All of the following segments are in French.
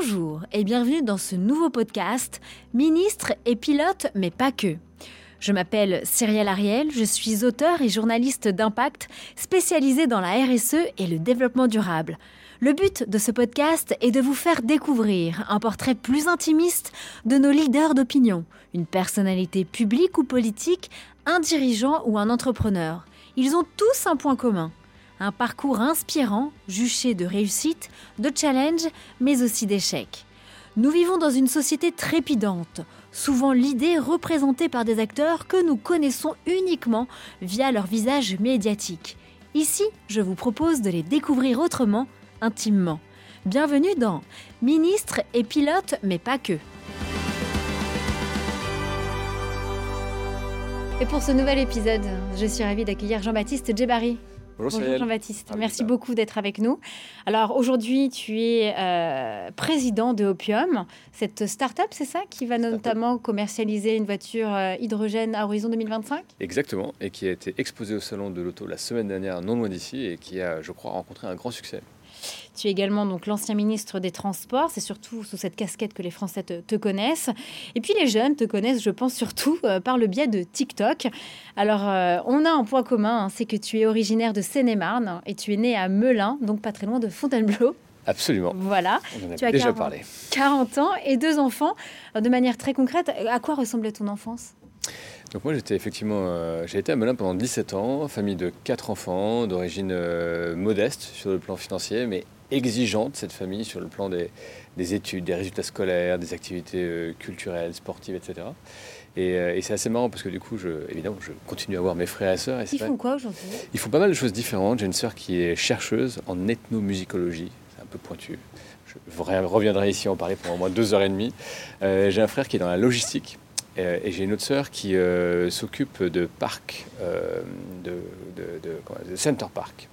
Bonjour et bienvenue dans ce nouveau podcast Ministre et pilote, mais pas que. Je m'appelle Cyrielle Ariel, je suis auteur et journaliste d'impact spécialisé dans la RSE et le développement durable. Le but de ce podcast est de vous faire découvrir un portrait plus intimiste de nos leaders d'opinion, une personnalité publique ou politique, un dirigeant ou un entrepreneur. Ils ont tous un point commun un parcours inspirant, juché de réussite, de challenge, mais aussi d'échecs. Nous vivons dans une société trépidante, souvent l'idée représentée par des acteurs que nous connaissons uniquement via leur visage médiatique. Ici, je vous propose de les découvrir autrement, intimement. Bienvenue dans Ministre et pilote, mais pas que. Et pour ce nouvel épisode, je suis ravie d'accueillir Jean-Baptiste Djebari. Bonjour, Jean-Baptiste, merci beaucoup d'être avec nous. Alors aujourd'hui, tu es euh, président de Opium, cette start-up, c'est ça, qui va notamment commercialiser une voiture euh, hydrogène à horizon 2025 Exactement, et qui a été exposée au salon de l'auto la semaine dernière, non loin d'ici, et qui a, je crois, rencontré un grand succès. Tu es également donc l'ancien ministre des Transports. C'est surtout sous cette casquette que les Français te, connaissent. Et puis les jeunes te connaissent, je pense, surtout euh, par le biais de TikTok. Alors, euh, on a un point commun, hein, c'est que tu es originaire de Seine-et-Marne et tu es né à Melun, donc pas très loin de Fontainebleau. Absolument. Voilà. On en a déjà parlé. 40 ans et deux enfants. De manière très concrète, à quoi ressemblait ton enfance? Donc moi j'étais effectivement, euh, j'ai été à Melun pendant 17 ans, famille de quatre enfants, d'origine modeste sur le plan financier, mais exigeante, cette famille, sur le plan des, études, des résultats scolaires, des activités euh, culturelles, sportives, etc. Euh, et, c'est assez marrant parce que du coup, je, évidemment, je continue à voir mes frères et sœurs. Ils font quoi aujourd'hui? Ils font pas mal de choses différentes. J'ai une sœur qui est chercheuse en ethnomusicologie. C'est un peu pointu. Je reviendrai ici en parler pendant au moins deux heures et demie. Euh, j'ai un frère qui est dans la logistique. Et j'ai une autre sœur qui s'occupe de parcs, de, de, Center Park,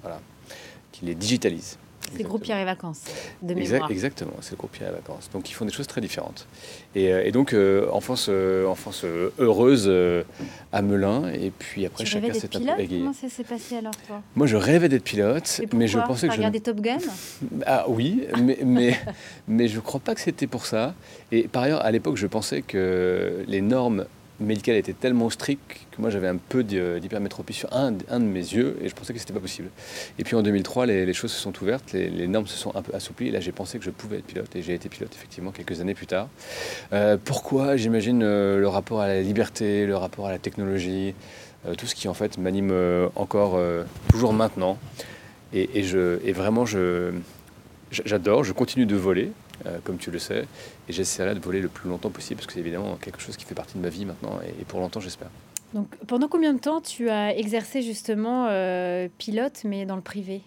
qui les digitalise. C'est le groupe Pierre et Vacances, de mémoire. Exactement, c'est le groupe Pierre et Vacances. Donc ils font des choses très différentes. Et, euh, donc, euh, enfance, euh, enfance heureuse à Melun. Et puis après, tu chacun s'est un peu. Comment ça s'est passé alors, toi? Moi, je rêvais d'être pilote. mais je pensais que je. regardé Top Gun? Ah oui, mais, mais, mais je ne crois pas que c'était pour ça. Et par ailleurs, à l'époque, je pensais que les normes médical était tellement strict que moi j'avais un peu d'hypermétropie sur un, un, de mes yeux et je pensais que c'était pas possible. Et puis en 2003, les, choses se sont ouvertes, les, normes se sont un peu assouplies et là j'ai pensé que je pouvais être pilote et j'ai été pilote effectivement quelques années plus tard. Euh, pourquoi? J'imagine euh, le rapport à la liberté, le rapport à la technologie, euh, tout ce qui en fait m'anime encore toujours maintenant. Et, je, et vraiment, j'adore, je continue de voler. Euh, comme tu le sais. Et j'essaierai de voler le plus longtemps possible, parce que c'est évidemment quelque chose qui fait partie de ma vie maintenant, et, pour longtemps, j'espère. Donc, pendant combien de temps tu as exercé justement euh, pilote, mais dans le privé?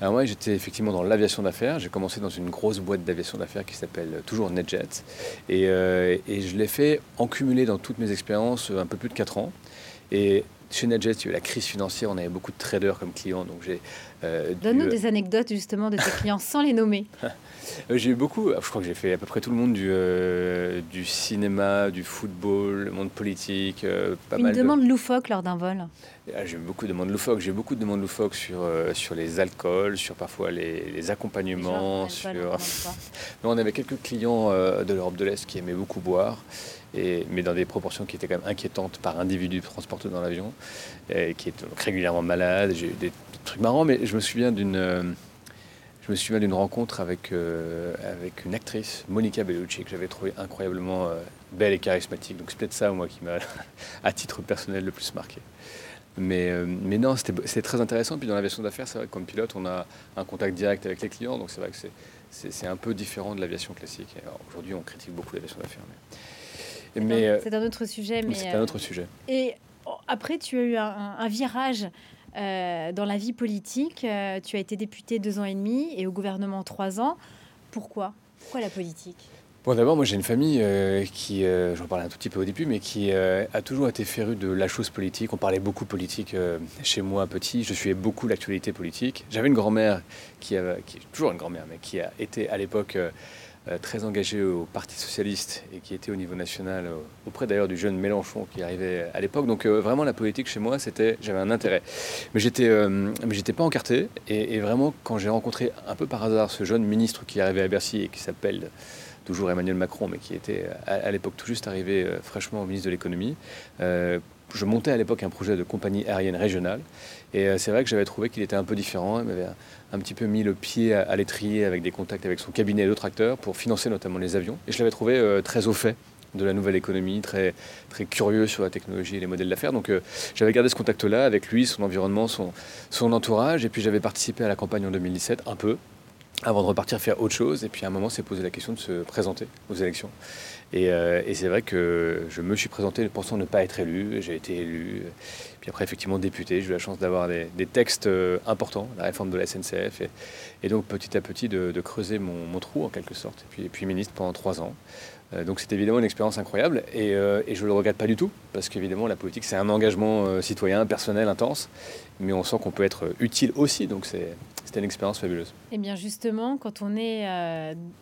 Alors moi, j'étais effectivement dans l'aviation d'affaires. J'ai commencé dans une grosse boîte d'aviation d'affaires qui s'appelle toujours NetJet. Et, euh, et je l'ai fait en cumulé dans toutes mes expériences un peu plus de 4 ans. Et chez NetJet, il y a eu la crise financière, on avait beaucoup de traders comme clients. Donc j'ai, Donne-nous des anecdotes justement de tes clients sans les nommer. Euh, j'ai eu beaucoup, je crois que j'ai fait à peu près tout le monde du, euh, du cinéma, du football, le monde politique. Euh, pas Une demande loufoque lors d'un vol ah, J'ai eu beaucoup de demandes loufoques. J'ai beaucoup de demandes loufoques sur, sur les alcools, sur parfois les, les accompagnements. sur... on avait quelques clients de l'Europe de l'Est qui aimaient beaucoup boire. Mais dans des proportions qui étaient quand même inquiétantes par individu transporté dans l'avion, qui est régulièrement malade. J'ai eu des trucs marrants, mais je me souviens d'une d'une rencontre avec, euh, avec une actrice, Monica Bellucci, que j'avais trouvé incroyablement euh, belle et charismatique. Donc c'est peut-être ça, moi, qui m'a, à titre personnel, le plus marqué. Mais, euh, non, c'était très intéressant. Puis dans l'aviation d'affaires, c'est vrai que comme pilote, on a un contact direct avec les clients. Donc c'est vrai que c'est un peu différent de l'aviation classique. Aujourd'hui, on critique beaucoup l'aviation d'affaires. C'est un autre sujet. Mais, c'est un autre sujet. Et oh, après, tu as eu un, un virage euh, dans la vie politique, euh, tu as été député deux ans et demi et au gouvernement trois ans. Pourquoi? Pourquoi la politique? Bon, d'abord, moi j'ai une famille euh, qui, j'en parlais un tout petit peu au début, mais qui a toujours été férue de la chose politique. On parlait beaucoup politique chez moi petit. Je suivais beaucoup l'actualité politique. J'avais une grand-mère qui, qui est toujours une grand-mère, mais qui a été à l'époque euh, très engagé au Parti socialiste et qui était au niveau national, euh, auprès d'ailleurs du jeune Mélenchon qui arrivait à l'époque. Donc euh, vraiment la politique chez moi, c'était, j'avais un intérêt. Mais j'étais, j'étais pas encarté. Et, et vraiment, quand j'ai rencontré un peu par hasard ce jeune ministre qui arrivait à Bercy et qui s'appelle toujours Emmanuel Macron, mais qui était à, l'époque tout juste arrivé fraîchement au ministre de l'économie. Je montais à l'époque un projet de compagnie aérienne régionale. Et c'est vrai que j'avais trouvé qu'il était un peu différent. Il m'avait un petit peu mis le pied à, l'étrier avec des contacts avec son cabinet et d'autres acteurs pour financer notamment les avions. Et je l'avais trouvé euh, très au fait de la nouvelle économie, très, très curieux sur la technologie et les modèles d'affaires. Donc euh, j'avais gardé ce contact-là avec lui, son environnement, son, son entourage. Et puis j'avais participé à la campagne en 2017, un peu, avant de repartir faire autre chose. Et puis à un moment, s'est posé la question de se présenter aux élections. Et, euh, et c'est vrai que je me suis présenté pensant ne pas être élu. J'ai été élu. Puis après, effectivement, député, j'ai eu la chance d'avoir des, textes euh, importants, la réforme de la SNCF, et, donc petit à petit de, creuser mon, trou en quelque sorte. Et puis, ministre pendant trois ans. Euh, donc c'est évidemment une expérience incroyable et, euh, je ne le regrette pas du tout, parce qu'évidemment la politique c'est un engagement citoyen, personnel, intense, mais on sent qu'on peut être utile aussi, donc c'était une expérience fabuleuse. Et eh bien justement, quand on est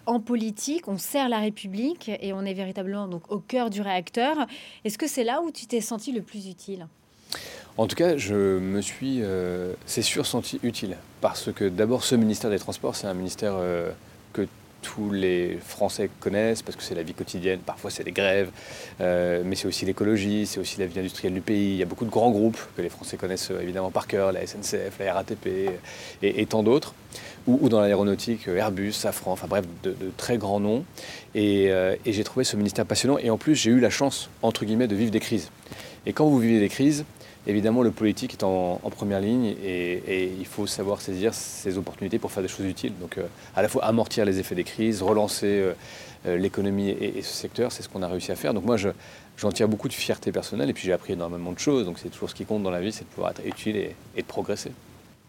en politique, on sert la République et on est véritablement donc au cœur du réacteur. Est-ce que c'est là où tu t'es senti le plus utile? En tout cas, je me suis, euh, c'est sûr, senti utile. Parce que d'abord, ce ministère des Transports, c'est un ministère euh, que tous les Français connaissent, parce que c'est la vie quotidienne, parfois c'est les grèves, euh, mais c'est aussi l'écologie, c'est aussi la vie industrielle du pays. Il y a beaucoup de grands groupes que les Français connaissent évidemment par cœur, la SNCF, la RATP et, tant d'autres, ou, dans l'aéronautique, Airbus, Safran, enfin bref, de, très grands noms. Et j'ai trouvé ce ministère passionnant, et en plus j'ai eu la chance, entre guillemets, de vivre des crises. Et quand vous vivez des crises, évidemment, le politique est en, première ligne et, il faut savoir saisir ces opportunités pour faire des choses utiles. Donc, euh, à la fois amortir les effets des crises, relancer euh, euh, l'économie et, ce secteur, c'est ce qu'on a réussi à faire. Donc, moi, j'en tire beaucoup de fierté personnelle et puis j'ai appris énormément de choses. Donc, c'est toujours ce qui compte dans la vie, c'est de pouvoir être utile et, de progresser.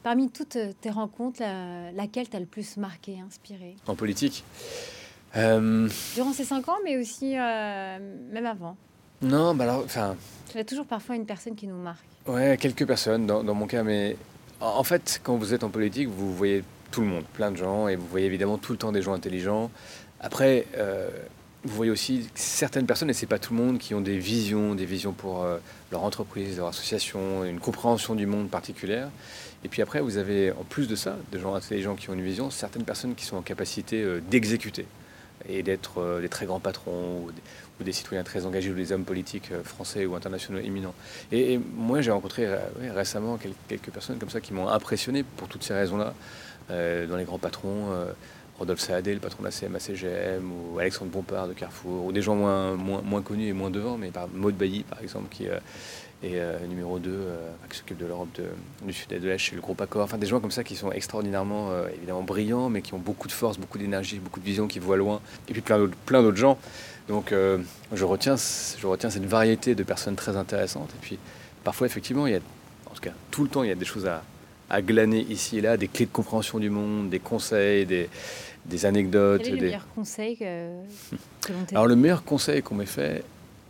Parmi toutes tes rencontres, laquelle t'a le plus marqué, inspiré? En politique? Durant ces cinq ans, mais aussi même avant Non, bah alors, enfin. Il y a toujours parfois une personne qui nous marque. Ouais, quelques personnes dans, mon cas, mais en fait, quand vous êtes en politique, vous voyez tout le monde, plein de gens, et vous voyez évidemment tout le temps des gens intelligents. Après, euh, vous voyez aussi certaines personnes, et c'est pas tout le monde, qui ont des visions, des visions pour euh, leur entreprise, leur association, une compréhension du monde particulière. Et puis après, vous avez, en plus de ça, des gens intelligents qui ont une vision, certaines personnes qui sont en capacité euh, d'exécuter et d'être des très grands patrons ou, des citoyens très engagés ou des hommes politiques euh, français ou internationaux éminents. Et, moi, j'ai rencontré euh, récemment quelques personnes comme ça qui m'ont impressionné pour toutes ces raisons-là, euh, dans les grands patrons. Rodolphe Saadé, le patron de la CMA-CGM, ou Alexandre Bompard de Carrefour, ou des gens moins, moins, moins connus et moins devant, mais par Maud Bailly, par exemple, qui est numéro 2, qui s'occupe de l'Europe du Sud et de l'Est chez le groupe Accor. Enfin, des gens comme ça qui sont extraordinairement, évidemment, brillants, mais qui ont beaucoup de force, beaucoup d'énergie, beaucoup de vision, qui voient loin. Et puis plein d'autres gens donc euh, je, retiens, je retiens cette variété de personnes très intéressantes. Et puis parfois, effectivement, il y a, en tout cas tout le temps, il y a des choses à, glaner ici et là, des clés de compréhension du monde, des conseils, des, des anecdotes. Quel est le meilleur conseil que, que Alors le meilleur conseil qu'on m'ait fait,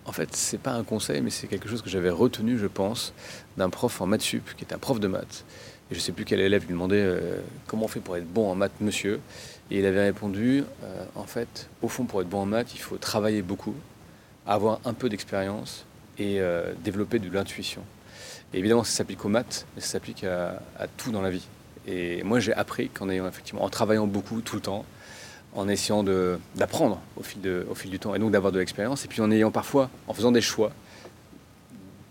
en fait, c'est pas un conseil, mais c'est quelque chose que j'avais retenu, je pense, d'un prof en maths sup, qui est un prof de maths. Et je sais plus quel élève lui demandait euh, comment on fait pour être bon en maths, monsieur. Et il avait répondu, euh, en fait, au fond, pour être bon en maths, il faut travailler beaucoup, avoir un peu d'expérience et euh, développer de l'intuition. Et évidemment, ça s'applique aux maths, mais ça s'applique à, tout dans la vie. Et moi, j'ai appris qu'en ayant effectivement, en travaillant beaucoup tout le temps, en essayant d'apprendre au, fil au fil du temps et donc d'avoir de l'expérience, et puis en ayant parfois, en faisant des choix,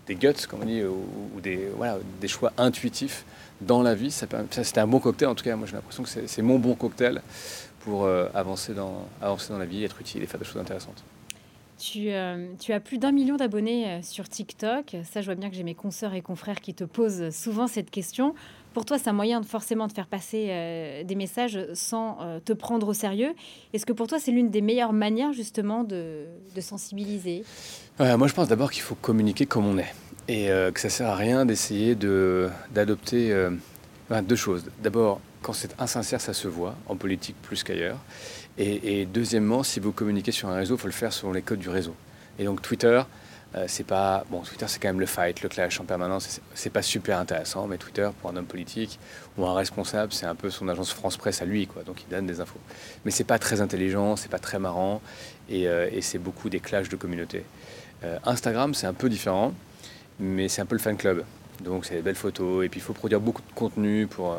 des guts, comme on dit, ou, des, voilà, des choix intuitifs, dans la vie. Ça, c'était un bon cocktail, en tout cas, moi j'ai l'impression que c'est mon bon cocktail pour euh, avancer, dans, avancer dans la vie, être utile et faire des choses intéressantes. Tu, euh, tu as plus d'un million d'abonnés euh, sur TikTok. Ça, je vois bien que j'ai mes consoeurs et confrères qui te posent souvent cette question. Pour toi, c'est un moyen de, forcément de faire passer des messages sans te prendre au sérieux. Est-ce que pour toi, c'est l'une des meilleures manières justement de, de sensibiliser? Moi, je pense d'abord qu'il faut communiquer comme on est et euh, que ça sert à rien d'essayer d'adopter euh, deux choses. D'abord, quand c'est insincère, ça se voit, en politique plus qu'ailleurs. Et, deuxièmement, si vous communiquez sur un réseau, il faut le faire selon les codes du réseau. Et donc Twitter, Euh, c'est pas bon Twitter c'est quand même le fight le clash en permanence c'est pas super intéressant mais Twitter pour un homme politique ou un responsable c'est un peu son agence France Presse à lui quoi donc il donne des infos. Mais c'est pas très intelligent c'est pas très marrant et, euh, c'est beaucoup des clashs de communauté. Euh, Instagram c'est un peu différent mais c'est un peu le fan club. Donc c'est des belles photos et puis il faut produire beaucoup de contenu pour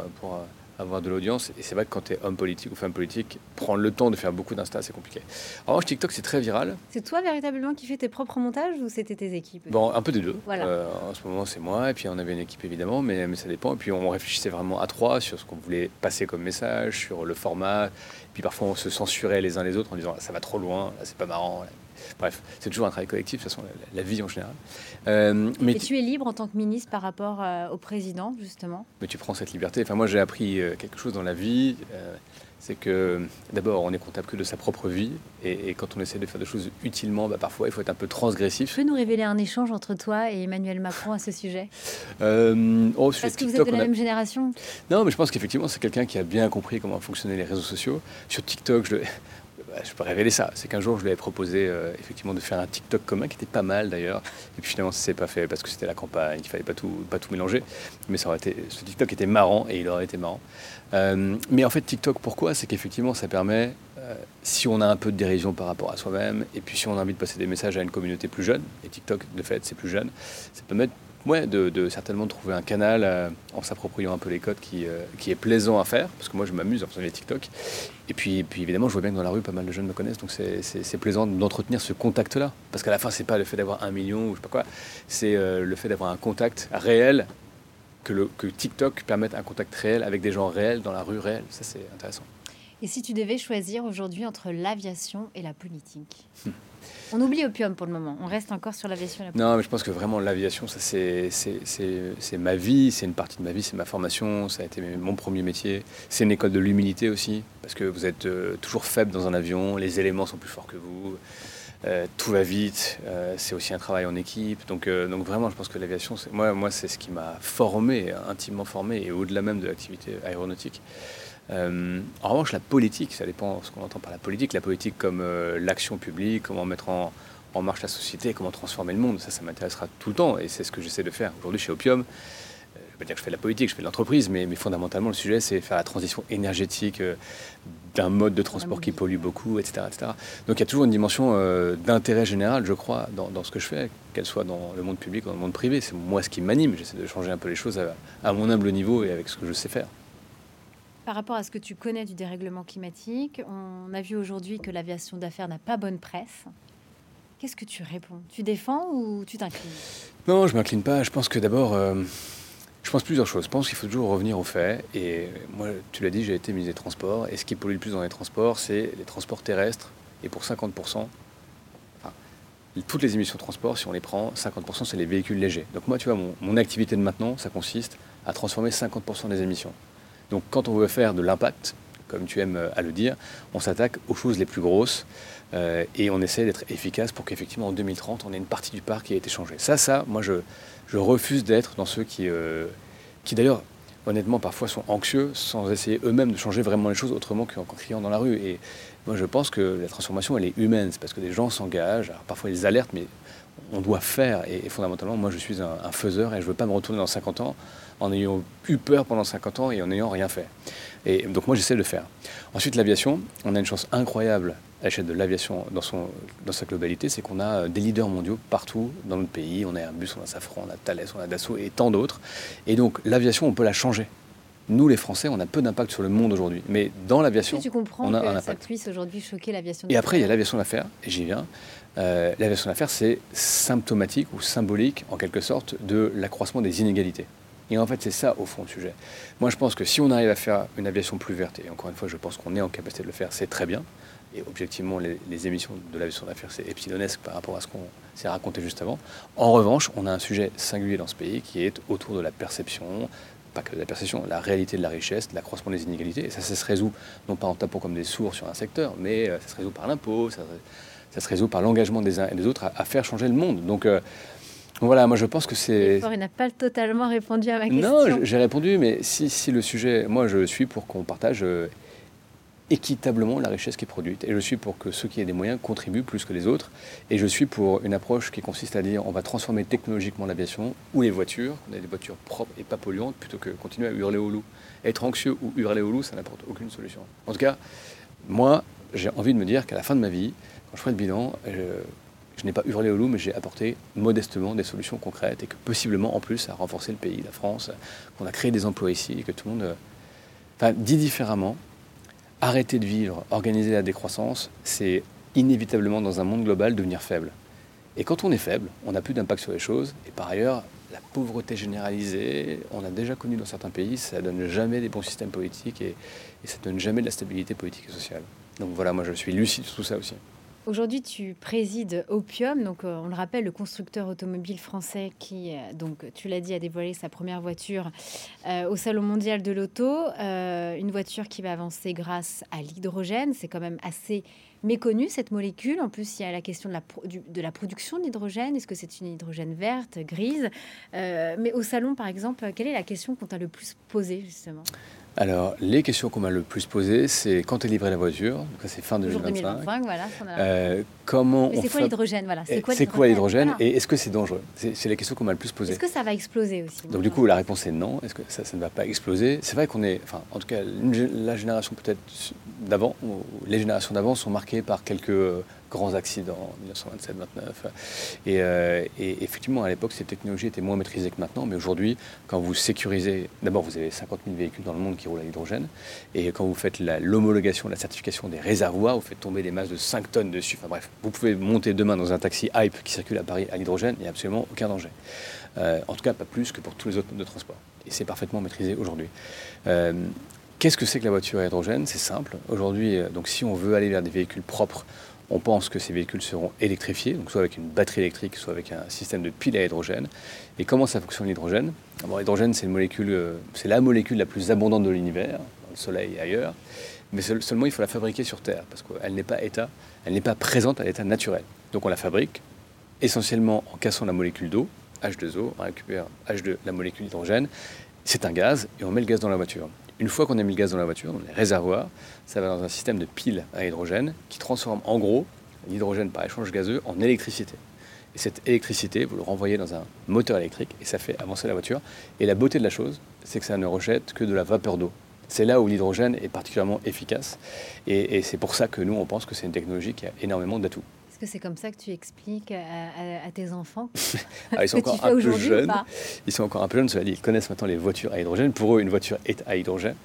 avoir de l'audience. Et c'est vrai que quand tu es homme politique ou femme politique, prendre le temps de faire beaucoup d'Insta, c'est compliqué. En revanche, TikTok, c'est très viral. C'est toi véritablement qui fais tes propres montages ou c'était tes équipes? Bon, un peu des deux. Euh, en ce moment, c'est moi, et puis on avait une équipe évidemment, mais, mais ça dépend. Et puis on réfléchissait vraiment à trois sur ce qu'on voulait passer comme message, sur le format. Et puis parfois, on se censurait les uns les autres en disant ça va trop loin, c'est pas marrant. Bref, c'est toujours un travail collectif, de toute façon, la, vie en général. Euh, mais et tu es libre en tant que ministre par rapport euh, au président, justement? Mais tu prends cette liberté. Enfin, moi, j'ai appris euh, quelque chose dans la vie. c'est que d'abord, on est comptable que de sa propre vie. Et, quand on essaie de faire des choses utilement, bah, parfois, il faut être un peu transgressif. Tu peux nous révéler un échange entre toi et Emmanuel Macron à ce sujet? Oh, Parce que vous êtes de la même génération Non, mais je pense qu'effectivement, c'est quelqu'un qui a bien compris comment fonctionnaient les réseaux sociaux. Sur TikTok, je le je peux révéler ça. C'est qu'un jour, je lui avais proposé euh, effectivement de faire un TikTok commun qui était pas mal d'ailleurs. Et puis finalement, ça s'est pas fait parce que c'était la campagne, il fallait pas tout, mélanger. Mais ça aurait été, ce TikTok était marrant et il aurait été marrant. Euh, mais en fait, TikTok, pourquoi? C'est qu'effectivement, ça permet, euh, si on a un peu de dérision par rapport à soi-même, et puis si on a envie de passer des messages à une communauté plus jeune, et TikTok, de fait, c'est plus jeune, ça permet ouais, de, certainement trouver un canal euh, en s'appropriant un peu les codes qui, euh, qui est plaisant à faire, parce que moi je m'amuse en faisant les TikTok. Et puis, puis évidemment, je vois bien que dans la rue, pas mal de jeunes me connaissent, donc c'est plaisant d'entretenir ce contact-là. Parce qu'à la fin, c'est pas le fait d'avoir un million ou je sais pas quoi, c'est euh, le fait d'avoir un contact réel, que, que TikTok permette un contact réel avec des gens réels dans la rue réelle. Ça, c'est intéressant. Et si tu devais choisir aujourd'hui entre l'aviation et la politique. On oublie Opium pour le moment. On reste encore sur l'aviation. Non, mais je pense que vraiment l'aviation, ça c'est ma vie, c'est une partie de ma vie, c'est ma formation, ça a été mon premier métier. C'est une école de l'humilité aussi, parce que vous êtes euh, toujours faible dans un avion, les éléments sont plus forts que vous. Euh, tout va vite, euh, c'est aussi un travail en équipe. Donc, donc vraiment, je pense que l'aviation, moi, moi c'est ce qui m'a formé, intimement formé, et au-delà même de l'activité aéronautique. Euh, en revanche, la politique, ça dépend de ce qu'on entend par la politique. La politique comme euh, l'action publique, comment mettre en, marche la société, comment transformer le monde, ça, ça m'intéressera tout le temps et c'est ce que j'essaie de faire. Aujourd'hui, chez Opium, euh, je ne dire que je fais de la politique, je fais de l'entreprise, mais, fondamentalement, le sujet, c'est faire la transition énergétique d'un mode de transport qui pollue beaucoup, etc. etc. Donc il y a toujours une dimension d'intérêt général, je crois, dans, ce que je fais, qu'elle soit dans le monde public ou dans le monde privé. C'est moi ce qui m'anime. J'essaie de changer un peu les choses à mon humble niveau et avec ce que je sais faire. Par rapport à ce que tu connais du dérèglement climatique, on a vu aujourd'hui que l'aviation d'affaires n'a pas bonne presse. Qu'est-ce que tu réponds? Tu défends ou tu t'inclines? Non, je m'incline pas. Je pense que d'abord, euh, je pense plusieurs choses. Je pense qu'il faut toujours revenir aux faits. Et moi, tu l'as dit, j'ai été ministre des Transports. Et ce qui pollue le plus dans les transports, c'est les transports terrestres. Et pour 50%, toutes les émissions de transport, si on les prend, 50% c'est les véhicules légers. Donc moi, tu vois, mon, mon activité de maintenant, ça consiste à transformer 50% des émissions. Donc quand on veut faire de l'impact, comme tu aimes euh, à le dire, on s'attaque aux choses les plus grosses euh, et on essaie d'être efficace pour qu'effectivement en 2030, on ait une partie du parc qui ait été changée. Ça, ça, moi, je, refuse d'être dans ceux qui, euh, qui d'ailleurs, honnêtement, parfois sont anxieux sans essayer eux-mêmes de changer vraiment les choses autrement qu'en criant dans la rue. Et moi, je pense que la transformation, elle est humaine. C'est parce que des gens s'engagent. parfois, ils alertent, mais on doit faire. Et, fondamentalement, moi, je suis un, un faiseur et je ne veux pas me retourner dans 50 ans en ayant eu peur pendant 50 ans et en n'ayant rien fait. Et donc moi j'essaie de le faire. Ensuite l'aviation, on a une chance incroyable à l'échelle de l'aviation dans, son, dans sa globalité, c'est qu'on a des leaders mondiaux partout dans notre pays. On a Airbus, on a Safran, on a Thales, on a Dassault et tant d'autres. Et donc l'aviation, on peut la changer. Nous, les Français, on a peu d'impact sur le monde aujourd'hui. Mais dans l'aviation, on a un impact. ça puisse aujourd'hui choquer l'aviation Et après, il y a l'aviation d'affaires, et j'y viens. Euh, l'aviation d'affaires, c'est symptomatique ou symbolique, en quelque sorte, de l'accroissement des inégalités. Et en fait, c'est ça, au fond, le sujet. Moi, je pense que si on arrive à faire une aviation plus verte, et encore une fois, je pense qu'on est en capacité de le faire, c'est très bien. Et objectivement, les, émissions de l'aviation d'affaires, c'est epsilonesque par rapport à ce qu'on s'est raconté juste avant. En revanche, on a un sujet singulier dans ce pays qui est autour de la perception, pas que de la perception, la réalité de la richesse, de l'accroissement des inégalités. Et ça, ça se résout non pas en tapant comme des sourds sur un secteur, mais euh, ça se résout par l'impôt, résout par l'engagement des uns et des autres à, faire changer le monde. Donc, euh, voilà, moi je pense que c'est. Il n'a pas totalement répondu à ma question. Non, j'ai répondu, mais si, si, le sujet. Moi je suis pour qu'on partage euh, équitablement la richesse qui est produite. Et je suis pour que ceux qui aient des moyens contribuent plus que les autres. Et je suis pour une approche qui consiste à dire on va transformer technologiquement l'aviation ou les voitures, on a des voitures propres et pas polluantes, plutôt que continuer à hurler au loup. Être anxieux ou hurler au loup, ça n'apporte aucune solution. En tout cas, moi, j'ai envie de me dire qu'à la fin de ma vie, quand je ferai le bilan, je, n'ai pas hurlé au loup, mais j'ai apporté modestement des solutions concrètes et que possiblement, en plus, a renforcé le pays, la France, qu'on a créé des emplois ici et que tout le monde. Enfin, dit différemment, arrêter de vivre, organiser la décroissance, c'est inévitablement dans un monde global devenir faible. Et quand on est faible, on n'a plus d'impact sur les choses. Et par ailleurs, la pauvreté généralisée, on a déjà connu dans certains pays, ça donne jamais des bons systèmes politiques et, et ça donne jamais de la stabilité politique et sociale. Donc voilà, moi je suis lucide sur tout ça aussi. Aujourd'hui, tu présides Opium, donc euh, on le rappelle, le constructeur automobile français qui, euh, donc tu l'as dit, a dévoilé sa première voiture euh, au Salon mondial de l'auto, une voiture qui va avancer grâce à l'hydrogène. C'est quand même assez méconnu cette molécule. En plus, il y a la question de la, de la production d'hydrogène. Est-ce que c'est une hydrogène verte, grise? Mais au salon, par exemple, quelle est la question qu'on t'a le plus posée justement? Alors, les questions qu'on m'a le plus posées, c'est quand est livrée la voiture, donc c'est fin 2025. voilà. Euh, comment c'est quoi l'hydrogène? Voilà. C'est quoi l'hydrogène? Et est-ce que c'est dangereux? C'est la question qu'on m'a le plus posée. Est-ce que ça va exploser aussi? Donc du coup, la réponse est non. Est-ce que ça, ça, ne va pas exploser? C'est vrai qu'on est, enfin, en tout cas, la génération peut-être d'avant, les générations d'avant sont marquées par quelques grands accidents, 1927-29. Euh, et, effectivement, à l'époque, ces technologies étaient moins maîtrisées que maintenant. Mais aujourd'hui, quand vous sécurisez, d'abord, vous avez 50 000 véhicules dans le monde qui roulent à l'hydrogène. Et quand vous faites l'homologation, la, certification des réservoirs, vous faites tomber des masses de 5 tonnes dessus. Enfin bref, vous pouvez monter demain dans un taxi Hype qui circule à Paris à l'hydrogène, il n'y a absolument aucun danger. Euh, en tout cas, pas plus que pour tous les autres modes de transport. Et c'est parfaitement maîtrisé aujourd'hui. Euh, qu'est-ce que c'est que la voiture à hydrogène? C'est simple. Aujourd'hui, donc si on veut aller vers des véhicules propres, on pense que ces véhicules seront électrifiés, soit avec une batterie électrique, soit avec un système de pile à hydrogène. Et comment ça fonctionne l'hydrogène? L'hydrogène, euh, c'est la molécule la plus abondante de l'univers, dans le Soleil et ailleurs. Mais seulement, il faut la fabriquer sur Terre, parce qu'elle n'est pas état, elle n'est pas présente à l'état naturel. Donc on la fabrique essentiellement en cassant la molécule d'eau, H2O, on récupère H2, la molécule d'hydrogène. C'est un gaz et on met le gaz dans la voiture. Une fois qu'on a mis le gaz dans la voiture, dans les réservoirs, ça va dans un système de piles à hydrogène qui transforme en gros l'hydrogène par échange gazeux en électricité. Et cette électricité, vous le renvoyez dans un moteur électrique et ça fait avancer la voiture. Et la beauté de la chose, c'est que ça ne rejette que de la vapeur d'eau. C'est là où l'hydrogène est particulièrement efficace. Et, c'est pour ça que nous, on pense que c'est une technologie qui a énormément d'atouts que c'est comme ça que tu expliques à, tes enfants ah, Ils sont encore un peu jeunes. Ils sont encore un peu jeunes, cela dit, ils connaissent maintenant les voitures à hydrogène. Pour eux, une voiture est à hydrogène.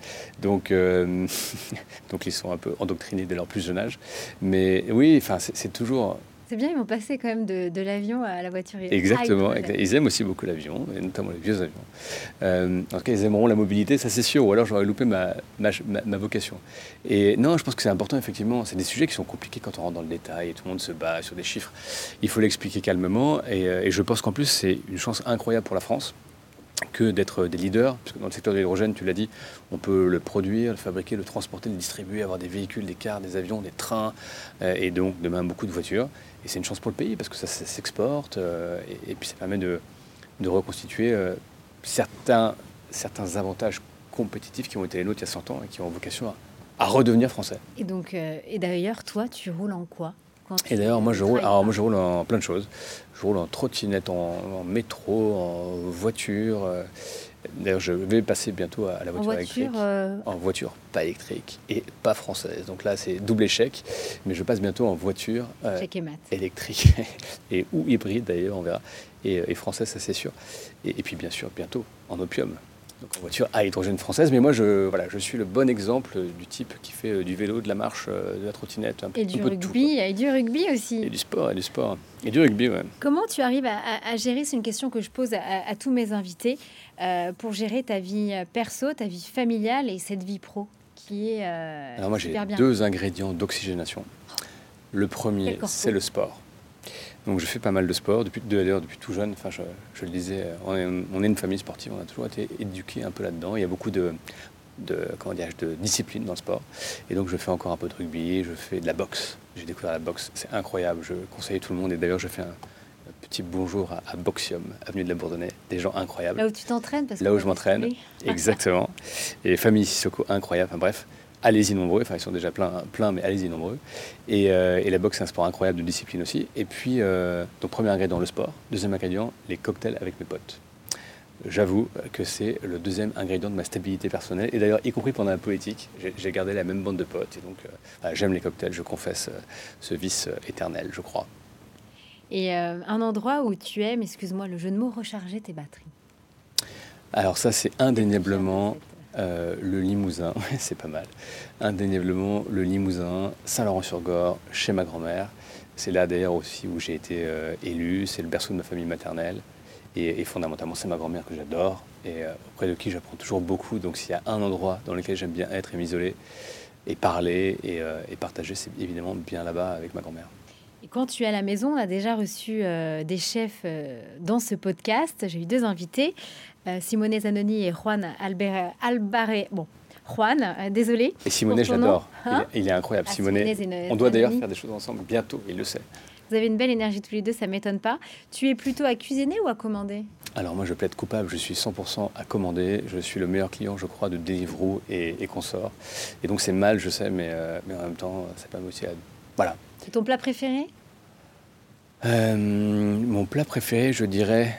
Donc, euh, donc ils sont un peu endoctrinés dès leur plus jeune âge. Mais oui, enfin, c'est toujours c'est bien, ils vont passer quand même de, l'avion à la voiture. Exactement. Ils aiment aussi beaucoup l'avion, et notamment les vieux avions. Euh, en tout cas, ils aimeront la mobilité, ça c'est sûr, ou alors j'aurais loupé ma, ma, vocation. Et non, je pense que c'est important, effectivement. C'est des sujets qui sont compliqués quand on rentre dans le détail et tout le monde se bat sur des chiffres. Il faut l'expliquer calmement, et, euh, et je pense qu'en plus, c'est une chance incroyable pour la France que d'être des leaders, parce que dans le secteur de l'hydrogène, tu l'as dit, on peut le produire, le fabriquer, le transporter, le distribuer, avoir des véhicules, des cars, des avions, des trains, euh, et donc demain beaucoup de voitures. Et c'est une chance pour le pays, parce que ça, s'exporte, euh, et, puis ça permet de, reconstituer euh, certains, certains avantages compétitifs qui ont été les nôtres il y a 100 ans et qui ont vocation à, redevenir français. Et donc, et d'ailleurs, toi, tu roules en quoi et d'ailleurs, moi, je roule, alors, moi, je roule en plein de choses. Je roule en trottinette, en, métro, en voiture. Euh. D'ailleurs, je vais passer bientôt à la voiture, électrique. Euh, en voiture, pas électrique et pas française. Donc là, c'est double échec. Mais je passe bientôt en voiture euh, électrique et ou hybride d'ailleurs, on verra. Et, française, ça c'est sûr. et, puis bien sûr, bientôt en opium en voiture à hydrogène française. Mais moi, je, voilà, je suis le bon exemple du type qui fait euh, du vélo, de la marche, euh, de la trottinette, un, et du rugby, et du rugby aussi. Et du sport, et du sport, et du rugby, ouais. Comment tu arrives à, gérer C'est une question que je pose à, tous mes invités euh, pour gérer ta vie perso, ta vie familiale et cette vie pro qui est. Alors moi, j'ai deux ingrédients d'oxygénation. Le premier, c'est le sport. Donc je fais pas mal de sport, depuis, d'ailleurs depuis tout jeune, enfin, je, le disais, on est, une famille sportive, on a toujours été éduqués un peu là-dedans. Il y a beaucoup de, de, comment de discipline dans le sport. Et donc je fais encore un peu de rugby, je fais de la boxe. J'ai découvert la boxe, c'est incroyable, je conseille tout le monde. Et d'ailleurs je fais un, petit bonjour à, Boxium, avenue de la Bourdonnais, des gens incroyables. Là où tu t'entraînes Là où je m'entraîne, exactement. Et famille Sissoko, incroyable, enfin bref allez-y nombreux. Enfin, ils sont déjà pleins, plein, mais allez-y nombreux. Et, et, la boxe, c'est un sport incroyable de discipline aussi. Et puis, donc, premier ingrédient, le sport. Deuxième ingrédient, les cocktails avec mes potes j'avoue que c'est le deuxième ingrédient de ma stabilité personnelle. Et d'ailleurs, y compris pendant la politique, j'ai gardé la même bande de potes. Et donc, euh, j'aime les cocktails, je confesse euh, ce vice euh, éternel, je crois. Et un endroit où tu aimes, excuse-moi, le jeu de mots, recharger tes batteries? Alors ça, c'est indéniablement le Limousin, c'est pas mal. Indéniablement le Limousin, Saint-Laurent-sur-Gorre, chez ma grand-mère. C'est là d'ailleurs aussi où j'ai été élu, c'est le berceau de ma famille maternelle. Et, fondamentalement, c'est ma grand-mère que j'adore et euh, auprès de qui j'apprends toujours beaucoup. Donc s'il y a un endroit dans lequel j'aime bien être et m'isoler et parler et, euh, partager, c'est évidemment bien là-bas avec ma grand-mère. Et quand tu es à la maison, on a déjà reçu euh, des chefs dans ce podcast. J'ai eu deux invités, Simone Zanoni et Juan Albert, Albaré. Bon, Juan, désolé. Et Simone, j'adore. Hein il, est incroyable. Ah, Simone, on doit d'ailleurs faire des choses ensemble bientôt, il le sait. Vous avez une belle énergie tous les deux, ça m'étonne pas. Tu es plutôt à cuisiner ou à commander? Alors moi je plaide coupable, je suis 100% à commander. Je suis le meilleur client je crois de Deliveroo et, et consorts. Et donc c'est mal je sais, mais, euh, mais en même temps ça pas aussi à... Voilà. C'est ton plat préféré? Euh, Mon plat préféré je dirais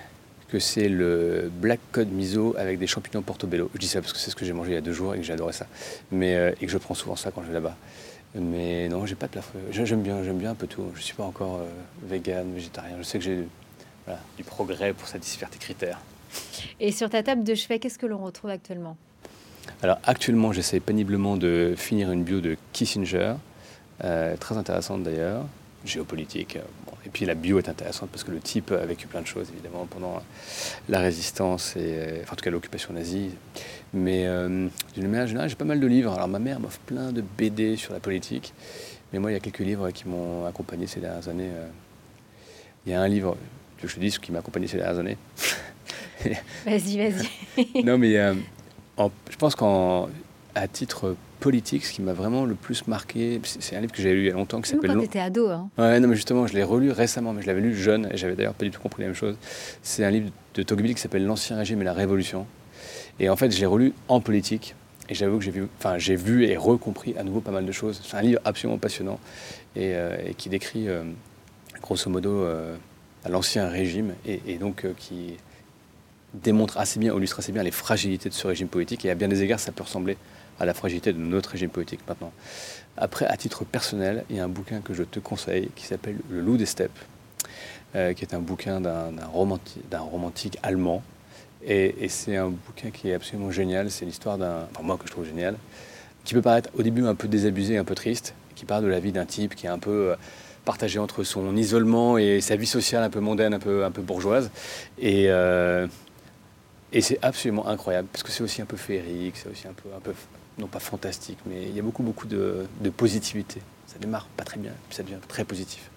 que c'est le black cod miso avec des champignons portobello. Je dis ça parce que c'est ce que j'ai mangé il y a deux jours et que j'adorais ça. Mais, euh, et que je prends souvent ça quand je vais là-bas. Mais non, j'ai pas de plat J'aime bien, j'aime bien un peu tout. Je suis pas encore euh, vegan, végétarien. Je sais que j'ai du progrès pour satisfaire tes critères. Et sur ta table de chevet, qu'est-ce que l'on retrouve actuellement? Alors actuellement, j'essaie péniblement de finir une bio de Kissinger, euh, très intéressante d'ailleurs, géopolitique. et puis la bio est intéressante parce que le type a vécu plein de choses évidemment pendant la résistance et enfin, en tout cas l'occupation nazie. Mais euh, d'une manière générale, j'ai pas mal de livres. Alors ma mère m'offre plein de BD sur la politique, mais moi il y a quelques livres qui m'ont accompagné ces dernières années. Euh. Il y a un livre, je te dis ce qui m'a accompagné ces dernières années. vas-y, vas-y. non, mais euh, je pense qu'à titre politique, ce qui m'a vraiment le plus marqué, c'est un livre que j'ai lu il y a longtemps qui s'appelle. Quand tu étais ado. Hein. Ouais, non, mais justement, je l'ai relu récemment, mais je l'avais lu jeune et j'avais d'ailleurs pas du tout compris la même chose. C'est un livre de Tocqueville qui s'appelle L'Ancien Régime et la Révolution. Et en fait, j'ai relu en politique. Et j'avoue que j'ai vu, enfin, j'ai vu et recompris à nouveau pas mal de choses. C'est un livre absolument passionnant et, euh, qui décrit, euh, grosso modo, euh, l'ancien régime et, donc qui démontre assez bien, illustre assez bien les fragilités de ce régime politique. Et à bien des égards, ça peut ressembler à la fragilité de notre régime politique maintenant. Après, à titre personnel, il y a un bouquin que je te conseille qui s'appelle Le loup des steppes, qui est un bouquin d'un romantique allemand et, c'est un bouquin qui est absolument génial. C'est l'histoire d'un, enfin moi que je trouve génial, qui peut paraître au début un peu désabusé, un peu triste, qui parle de la vie d'un type qui est un peu euh, partagé entre son isolement et sa vie sociale un peu mondaine, un peu, un peu bourgeoise. Et, euh, et c'est absolument incroyable, parce que c'est aussi un peu féerique, c'est aussi un peu, un peu, non pas fantastique, mais il y a beaucoup, beaucoup de, de positivité. Ça démarre pas très bien, puis ça devient très positif.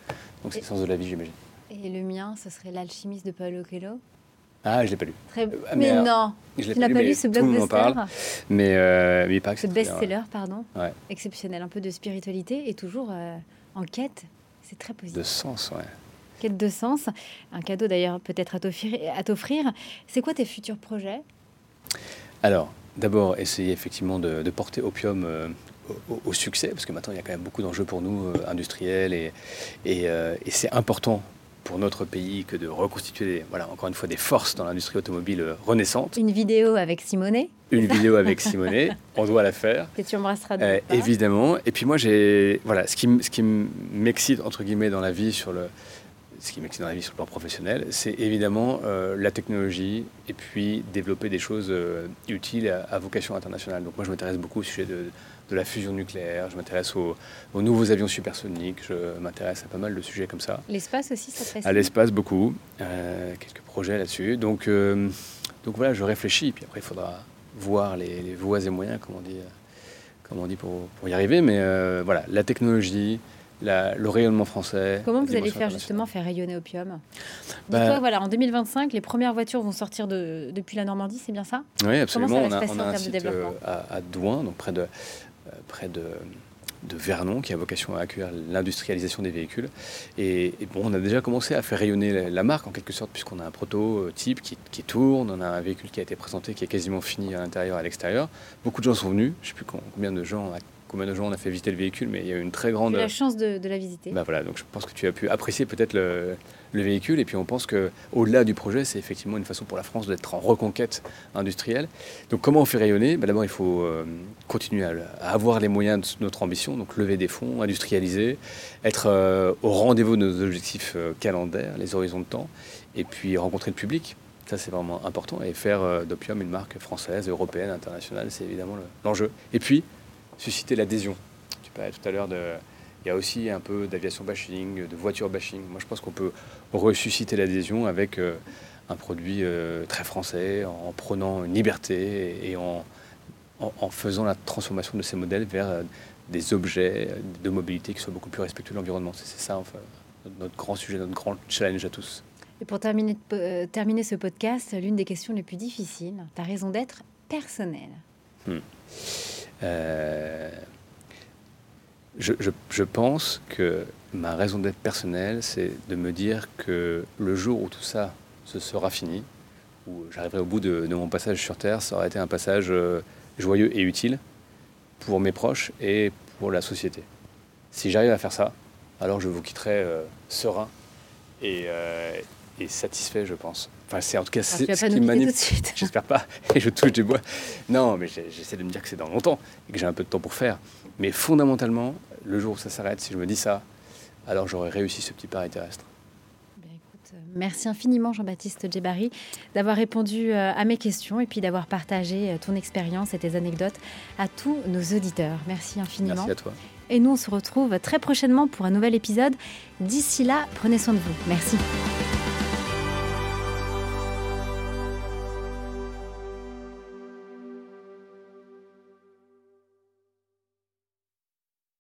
Donc c'est le sens de la vie, j'imagine. Et le mien, ce serait L'alchimiste de Paulo Coelho ah, je l'ai pas lu. Très... Euh, mais, non, je tu n'as pas, lu, ce blockbuster Mais, euh, mais pas Ce best-seller, pardon. Exceptionnel, un peu de spiritualité et toujours euh, en quête. C'est très positif. De sens, ouais. Quête de sens. Un cadeau d'ailleurs peut-être à t'offrir. C'est quoi tes futurs projets? Alors, d'abord, essayer effectivement de, porter Opium au, succès, parce que maintenant il y a quand même beaucoup d'enjeux pour nous, industriels, et, et, et c'est important pour notre pays que de reconstituer, voilà, encore une fois, des forces dans l'industrie automobile renaissante. Une vidéo avec Simonet Une vidéo avec Simonet, on doit la faire. Que tu embrasseras euh, Évidemment. Et puis moi, j'ai, voilà, ce qui, ce qui m'excite, entre guillemets, dans la vie sur le, ce qui m'excite dans la vie sur le plan professionnel, c'est évidemment euh, la technologie et puis développer des choses euh, utiles à, vocation internationale. Donc moi, je m'intéresse beaucoup au sujet de, de la fusion nucléaire, je m'intéresse aux, nouveaux avions supersoniques, je m'intéresse à pas mal de sujets comme ça. L'espace aussi, ça te À l'espace, beaucoup. Euh, quelques projets là-dessus. Donc, donc voilà, je réfléchis, puis après, il faudra voir les, voies et moyens, comme on dit, comme on dit pour, pour y arriver. Mais voilà, la technologie, le rayonnement français. Comment vous allez faire justement faire rayonner Opium bah, voilà, en 2025, les premières voitures vont sortir de, depuis la Normandie, c'est bien ça? Oui, absolument. on a, on a un site à, à, Douin, donc près de, euh, près de, Vernon, qui a vocation à accueillir l'industrialisation des véhicules. Et, bon, on a déjà commencé à faire rayonner la, marque en quelque sorte, puisqu'on a un prototype qui, qui, tourne, on a un véhicule qui a été présenté, qui est quasiment fini à l'intérieur et à l'extérieur. Beaucoup de gens sont venus, je ne sais plus combien de gens combien de gens on a fait visiter le véhicule, mais il y a eu une très grande. J'ai la chance de, la visiter. Bah voilà, donc je pense que tu as pu apprécier peut-être le, véhicule. Et puis on pense que au-delà du projet, c'est effectivement une façon pour la France d'être en reconquête industrielle. Donc comment on fait rayonner? Bah D'abord, il faut euh, continuer à, avoir les moyens de notre ambition, donc lever des fonds, industrialiser, être euh, au rendez-vous de nos objectifs euh, calendaires, les horizons de temps, et puis rencontrer le public. Ça, c'est vraiment important. Et faire d'Opium une marque française, européenne, internationale, c'est évidemment l'enjeu. et puis, susciter l'adhésion. Tu parlais tout à l'heure de. Il y a aussi un peu d'aviation bashing, de voiture bashing. Moi, je pense qu'on peut ressusciter l'adhésion avec euh, un produit euh, très français, en prenant une liberté et en, en, faisant la transformation de ces modèles vers euh, des objets de mobilité qui soient beaucoup plus respectueux de l'environnement. C'est ça, enfin, notre grand sujet, notre grand challenge à tous. Et pour terminer, terminer ce podcast, l'une des questions les plus difficiles, ta raison d'être personnelle. Hmm. Euh, je, pense que ma raison d'être personnelle, c'est de me dire que le jour où tout ça se sera fini, où j'arriverai au bout de, mon passage sur Terre, ça aurait été un passage euh, joyeux et utile pour mes proches et pour la société. Si j'arrive à faire ça, alors je vous quitterai euh, serein et satisfait, je pense. Enfin, c'est en tout cas ce qui m'anime. J'espère pas. Et je touche du bois. Non, mais j'essaie de me dire que c'est dans longtemps et que j'ai un peu de temps pour faire. Mais fondamentalement, le jour où ça s'arrête, si je me dis ça, alors j'aurais réussi ce petit pari terrestre. Ben, écoute, merci infiniment Jean-Baptiste Djebari d'avoir répondu euh, à mes questions et puis d'avoir partagé euh, ton expérience et tes anecdotes à tous nos auditeurs. Merci infiniment. Merci à toi. Et nous, on se retrouve très prochainement pour un nouvel épisode. D'ici là, prenez soin de vous. Merci.